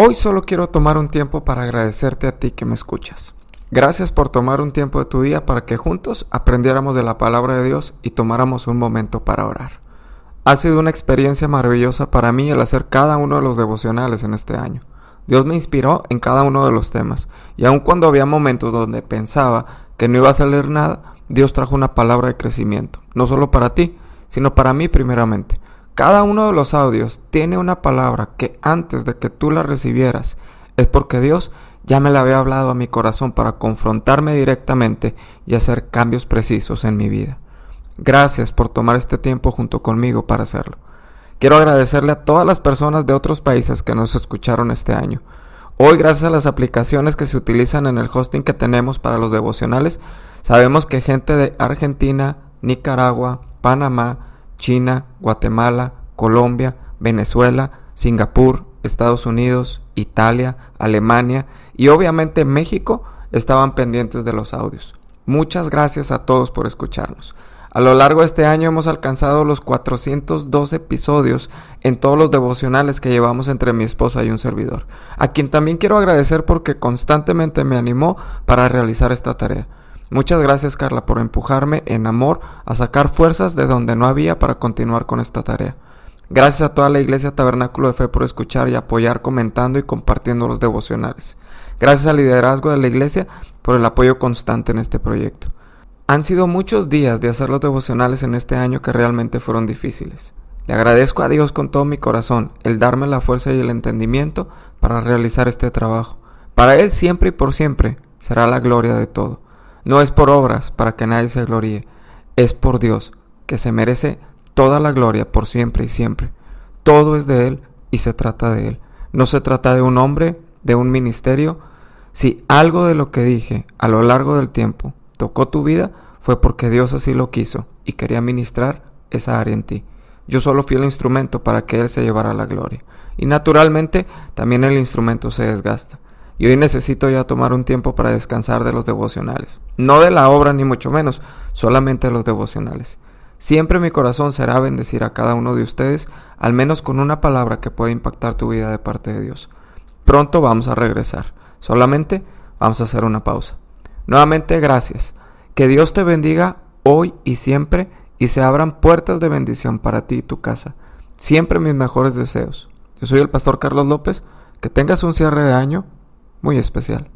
Hoy solo quiero tomar un tiempo para agradecerte a ti que me escuchas. Gracias por tomar un tiempo de tu día para que juntos aprendiéramos de la palabra de Dios y tomáramos un momento para orar. Ha sido una experiencia maravillosa para mí el hacer cada uno de los devocionales en este año. Dios me inspiró en cada uno de los temas, y aun cuando había momentos donde pensaba que no iba a salir nada, Dios trajo una palabra de crecimiento, no solo para ti, sino para mí primeramente. Cada uno de los audios tiene una palabra que antes de que tú la recibieras es porque Dios ya me la había hablado a mi corazón para confrontarme directamente y hacer cambios precisos en mi vida. Gracias por tomar este tiempo junto conmigo para hacerlo. Quiero agradecerle a todas las personas de otros países que nos escucharon este año. Hoy, gracias a las aplicaciones que se utilizan en el hosting que tenemos para los devocionales, sabemos que gente de Argentina, Nicaragua, Panamá, China, Guatemala, Colombia, Venezuela, Singapur, Estados Unidos, Italia, Alemania y obviamente México estaban pendientes de los audios. Muchas gracias a todos por escucharnos. A lo largo de este año hemos alcanzado los 402 episodios en todos los devocionales que llevamos entre mi esposa y un servidor, a quien también quiero agradecer porque constantemente me animó para realizar esta tarea. Muchas gracias Carla por empujarme en amor a sacar fuerzas de donde no había para continuar con esta tarea. Gracias a toda la Iglesia Tabernáculo de Fe por escuchar y apoyar comentando y compartiendo los devocionales. Gracias al liderazgo de la Iglesia por el apoyo constante en este proyecto. Han sido muchos días de hacer los devocionales en este año que realmente fueron difíciles. Le agradezco a Dios con todo mi corazón el darme la fuerza y el entendimiento para realizar este trabajo. Para Él siempre y por siempre será la gloria de todo. No es por obras para que nadie se gloríe, es por Dios, que se merece toda la gloria por siempre y siempre. Todo es de Él y se trata de Él. No se trata de un hombre, de un ministerio. Si algo de lo que dije a lo largo del tiempo tocó tu vida, fue porque Dios así lo quiso y quería ministrar esa área en ti. Yo solo fui el instrumento para que Él se llevara la gloria. Y naturalmente también el instrumento se desgasta y hoy necesito ya tomar un tiempo para descansar de los devocionales. No de la obra ni mucho menos, solamente de los devocionales. Siempre mi corazón será bendecir a cada uno de ustedes, al menos con una palabra que pueda impactar tu vida de parte de Dios. Pronto vamos a regresar. Solamente vamos a hacer una pausa. Nuevamente, gracias. Que Dios te bendiga hoy y siempre y se abran puertas de bendición para ti y tu casa. Siempre mis mejores deseos. Yo soy el pastor Carlos López. Que tengas un cierre de año muy especial.